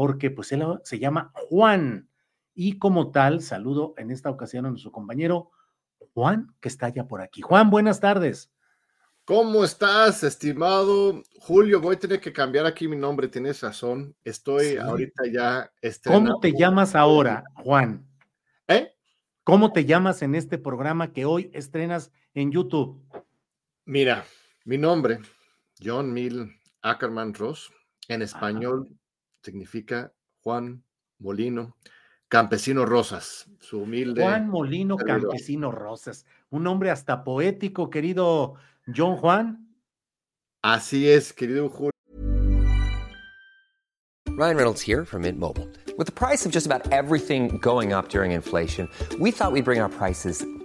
Porque pues él se llama Juan. Y como tal, saludo en esta ocasión a nuestro compañero Juan, que está ya por aquí. Juan, buenas tardes. ¿Cómo estás, estimado Julio? Voy a tener que cambiar aquí mi nombre, tienes razón. Estoy Sí. ahorita ya. ¿Cómo te llamas ahora, Juan? ¿Eh? ¿Cómo te llamas en este programa que hoy estrenas en YouTube? Mira, mi nombre, John Mil Ackerman Ross, en español significa Juan Molino, Campesino Rosas, su humilde. Juan Molino servidor. Campesino Rosas. Un nombre hasta poético, querido John Juan. Así es, querido Julio. Ryan Reynolds here from Mint Mobile. With the price of just about everything going up during inflation, we thought we'd bring our prices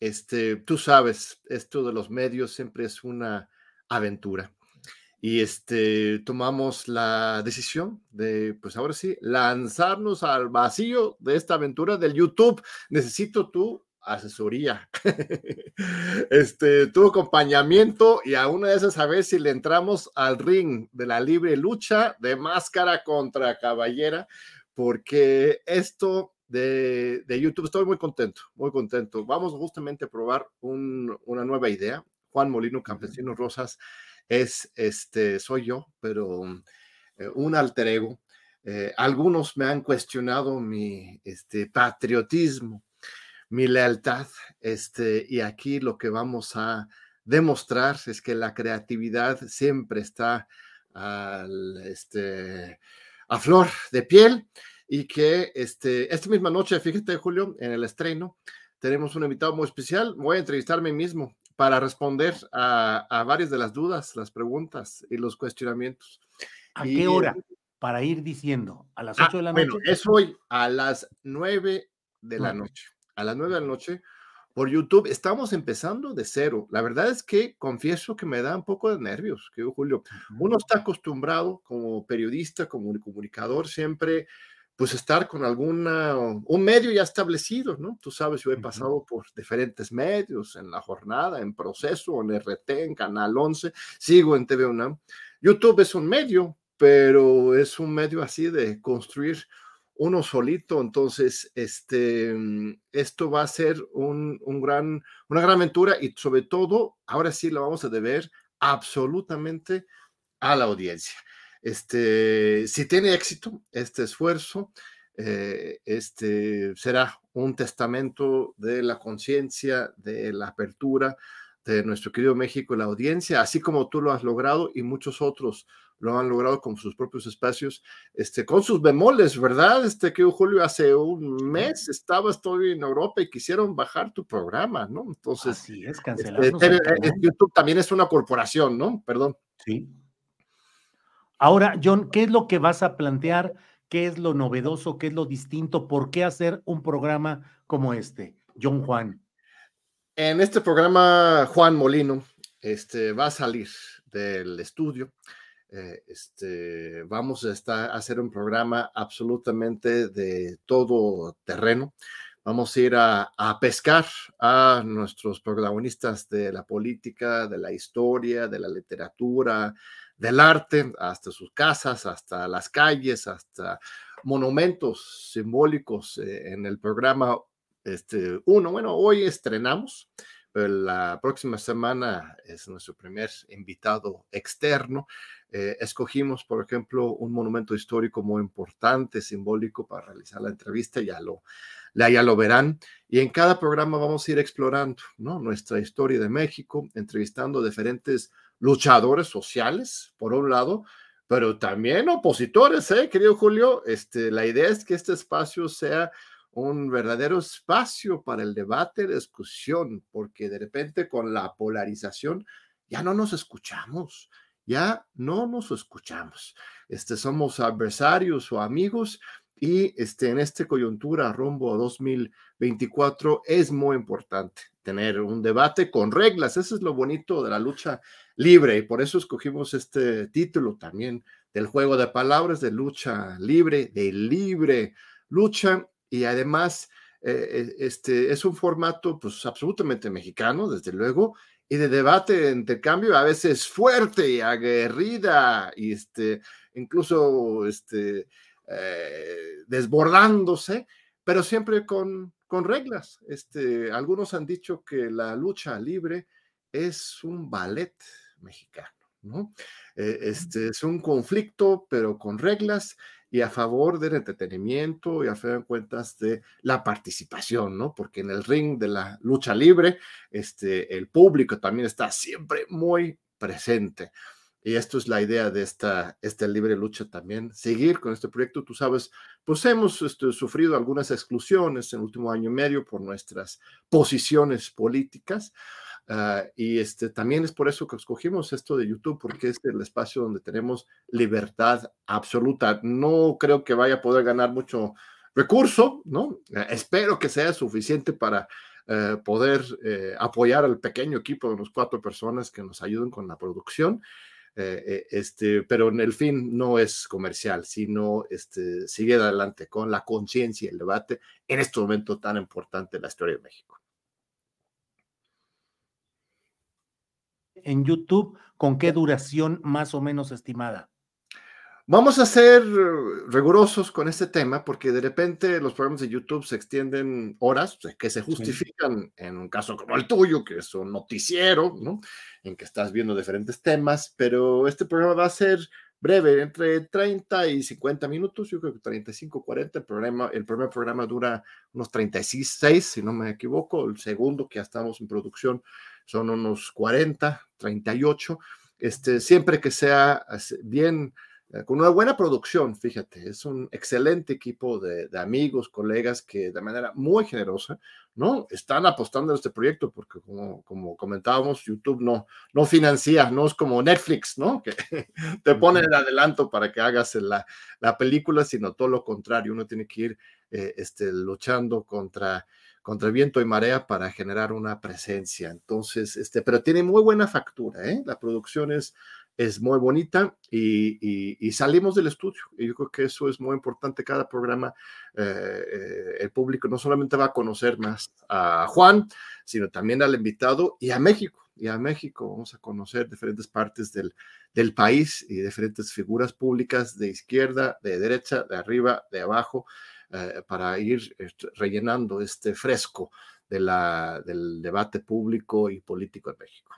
este, tú sabes, esto de los medios siempre es una aventura. Y este, tomamos la decisión de, pues ahora sí, lanzarnos al vacío de esta aventura del YouTube. Necesito tu asesoría, este, tu acompañamiento y a una de esas a ver si le entramos al ring de la libre lucha de máscara contra caballera, porque esto de, de YouTube. Estoy muy contento, muy contento. Vamos justamente a probar un- una nueva idea. Juan Molino Campesino Rosas es, este, soy yo, pero eh, un alter ego. Eh, algunos me han cuestionado mi este, patriotismo, mi lealtad, este, y aquí lo que vamos a demostrar es que la creatividad siempre está al, este, a flor de piel y que este, esta misma noche, fíjate, Julio, en el estreno, tenemos un invitado muy especial. Voy a entrevistarme mismo para responder a, a varias de las dudas, las preguntas y los cuestionamientos. ¿A Y- qué hora? Para ir diciendo, a las Ah, 8 de la noche. bueno, es hoy a las 9 de la noche. A las 9 de la noche por YouTube. Estamos empezando de cero. La verdad es que confieso que me da un poco de nervios, que Julio. Uno está acostumbrado como periodista, como comunicador, siempre pues estar con alguna, un medio ya establecido, ¿no? Tú sabes, yo he pasado por diferentes medios, en la jornada, en proceso, en RT, en Canal 11, sigo en TV UNAM. YouTube es un medio, pero es un medio así de construir uno solito, entonces este, mm, esto va a ser un, un gran, una gran aventura y sobre todo, ahora sí lo vamos a deber absolutamente a la audiencia. Este, si tiene éxito este esfuerzo, eh, este, será un testamento de la conciencia, de la apertura de nuestro querido México y la audiencia, así como tú lo has logrado y muchos otros lo han logrado con sus propios espacios, este, con sus bemoles, ¿verdad? Este que Julio hace un mes estaba estoy en Europa y quisieron bajar tu programa, ¿no? Entonces, Así es, este, cancelamos. eh, eh, YouTube también es una corporación, ¿no? Perdón. Sí. Ahora, John, ¿qué es lo que vas a plantear? ¿Qué es lo novedoso? ¿Qué es lo distinto? ¿Por qué hacer un programa como este? John Juan. En este programa, Juan Molino este, va a salir del estudio. Eh, este, vamos a, estar, a hacer un programa absolutamente de todo terreno. Vamos a ir a, a, pescar a nuestros protagonistas de la política, de la historia, de la literatura, del arte, hasta sus casas, hasta las calles, hasta monumentos simbólicos eh, en el programa este. Bueno, hoy estrenamos, pero la próxima semana es nuestro primer invitado externo. Eh, escogimos, por ejemplo, un monumento histórico muy importante, simbólico, para realizar la entrevista, ya lo, ya lo verán. Y en cada programa vamos a ir explorando nuestra historia de México, entrevistando diferentes luchadores sociales, por un lado, pero también opositores, ¿eh, querido Julio? Este, la idea es que este espacio sea un verdadero espacio para el debate, discusión, porque de repente con la polarización ya no nos escuchamos, ya no nos escuchamos. Este, somos adversarios o amigos y este, en esta coyuntura rumbo a 2024 es muy importante tener un debate con reglas. Eso es lo bonito de la lucha libre y por eso escogimos este título también del juego de palabras de lucha libre, de libre lucha y además eh, este es un formato pues absolutamente mexicano, desde luego, y de debate, de intercambio a veces fuerte y aguerrida y este incluso este eh, desbordándose, pero siempre con, con reglas. Este, algunos han dicho que la lucha libre es un ballet mexicano, ¿no? Eh, este, es un conflicto, pero con reglas y a favor del entretenimiento y a fin de cuentas de la participación, ¿no? Porque en el ring de la lucha libre, este, el público también está siempre muy presente. Y esto es la idea de esta, esta libre lucha también, seguir con este proyecto. Tú sabes, pues hemos este, sufrido algunas exclusiones en el último año y medio por nuestras posiciones políticas. Uh, y este, también es por eso que escogimos esto de YouTube, porque es el espacio donde tenemos libertad absoluta. No creo que vaya a poder ganar mucho recurso, ¿no? Uh, espero que sea suficiente para uh, poder apoyar al pequeño equipo de unas cuatro personas que nos ayuden con la producción. Eh, este, pero en el fin no es comercial, sino este, sigue adelante con la conciencia y el debate en este momento tan importante en la historia de México. En YouTube, ¿con qué duración más o menos estimada? Vamos a ser rigurosos con este tema porque de repente los programas de YouTube se extienden horas que se justifican en un caso como el tuyo, que es un noticiero, ¿no? En que estás viendo diferentes temas, pero este programa va a ser breve, entre 30 y 50 minutos, yo creo que 35, 40, el, programa, el primer programa dura unos 36, si no me equivoco, el segundo que ya estamos en producción son unos 40, 38, este, siempre que sea bien con una buena producción, fíjate, es un excelente equipo de, de, amigos, colegas que de manera muy generosa, ¿no? Están apostando en este proyecto porque como, como comentábamos, YouTube no, no financia, no es como Netflix, ¿no? Que te pone el adelanto para que hagas la, la película, sino todo lo contrario, uno tiene que ir eh, este, luchando contra contra viento y marea para generar una presencia. Entonces, este, pero tiene muy buena factura, ¿eh? La producción es, es muy bonita y, y, salimos del estudio. Y yo creo que eso es muy importante. Cada programa, eh, eh, el público no solamente va a conocer más a Juan, sino también al invitado y a México. Y a México vamos a conocer diferentes partes del, del país y diferentes figuras públicas de izquierda, de derecha, de arriba, de abajo, eh, para ir rellenando este fresco de la, del debate público y político en México.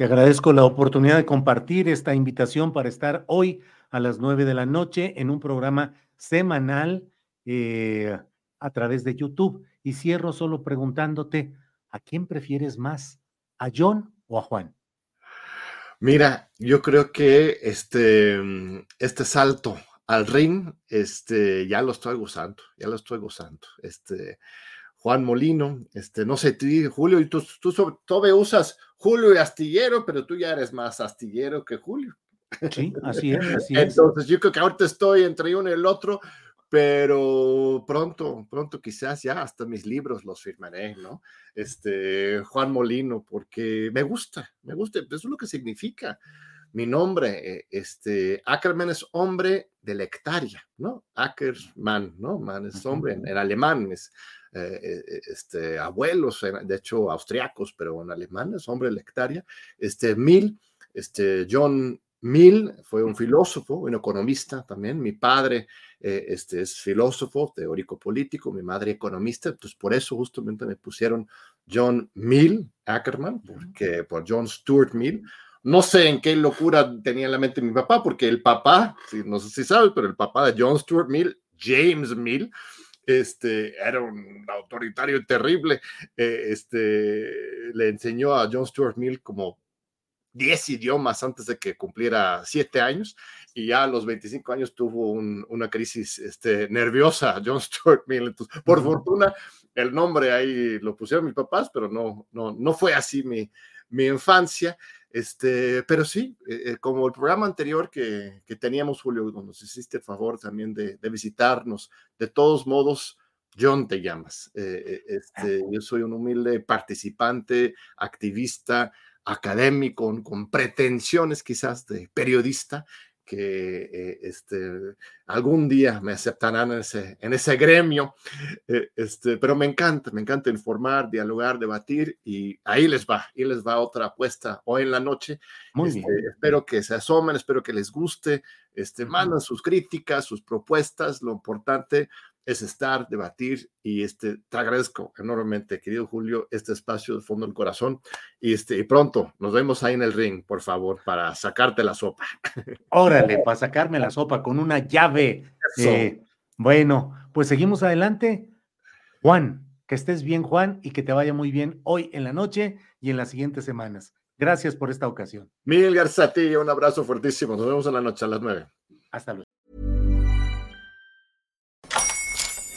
Te agradezco la oportunidad de compartir esta invitación para estar hoy a las nueve de la noche en un programa semanal eh, a través de YouTube. Y cierro solo preguntándote, ¿a quién prefieres más? ¿A John o a Juan? Mira, yo creo que este, este salto al ring, este, ya lo estoy gozando, ya lo estoy gozando. Este, Juan Molino, este, no sé, Julio, tú, tú, tú usas Julio y Astillero, pero tú ya eres más Astillero que Julio. Sí, así es, así es. Entonces, yo creo que ahorita estoy entre uno y el otro, pero pronto, pronto quizás ya hasta mis libros los firmaré, ¿no? Este, Juan Molino, porque me gusta, me gusta, eso es lo que significa mi nombre, eh, este, Ackerman es hombre de la hectárea, ¿no? Ackerman, ¿no? Man es hombre en, alemán, es, eh, eh, este, abuelos, de hecho, austriacos, pero en alemán es hombre la hectárea. Este, Mill, este, John Mill fue un filósofo, un economista también. Mi padre eh, este, es filósofo, teórico político, mi madre economista. Entonces, por eso justamente me pusieron John Mill Ackerman, porque, por John Stuart Mill. No sé en qué locura tenía en la mente mi papá, porque el papá, no sé si sabes, pero el papá de John Stuart Mill, James Mill, este, era un autoritario terrible. Eh, este, le enseñó a John Stuart Mill como 10 idiomas antes de que cumpliera 7 años y ya a los 25 años tuvo una crisis este, nerviosa, John Stuart Mill. por fortuna, el nombre ahí lo pusieron mis papás, pero no, no, no fue así mi, mi infancia. Este, pero sí, eh, eh, como el programa anterior que, que, teníamos, Julio, nos hiciste el favor también de, de visitarnos, de todos modos, John te llamas. Eh, este, yo soy un humilde participante, activista, académico, con, pretensiones quizás de periodista, que eh, este, algún día me aceptarán en ese, en ese gremio, eh, este, pero me encanta, me encanta informar, dialogar, debatir y ahí les va, ahí les va otra apuesta hoy en la noche. Muy este, bien. Espero que se asomen, espero que les guste, este, mandan sus críticas, sus propuestas, lo importante es estar, debatir y este, te agradezco enormemente, querido Julio, este espacio de fondo del corazón y, este, y pronto nos vemos ahí en el ring, por favor, para sacarte la sopa. Órale, para sacarme la sopa con una llave. Eh, bueno, pues seguimos adelante. Juan, que estés bien, Juan, y que te vaya muy bien hoy en la noche y en las siguientes semanas. Gracias por esta ocasión. Mil Garzati, un abrazo fuertísimo. Nos vemos en la noche a las nueve. Hasta luego.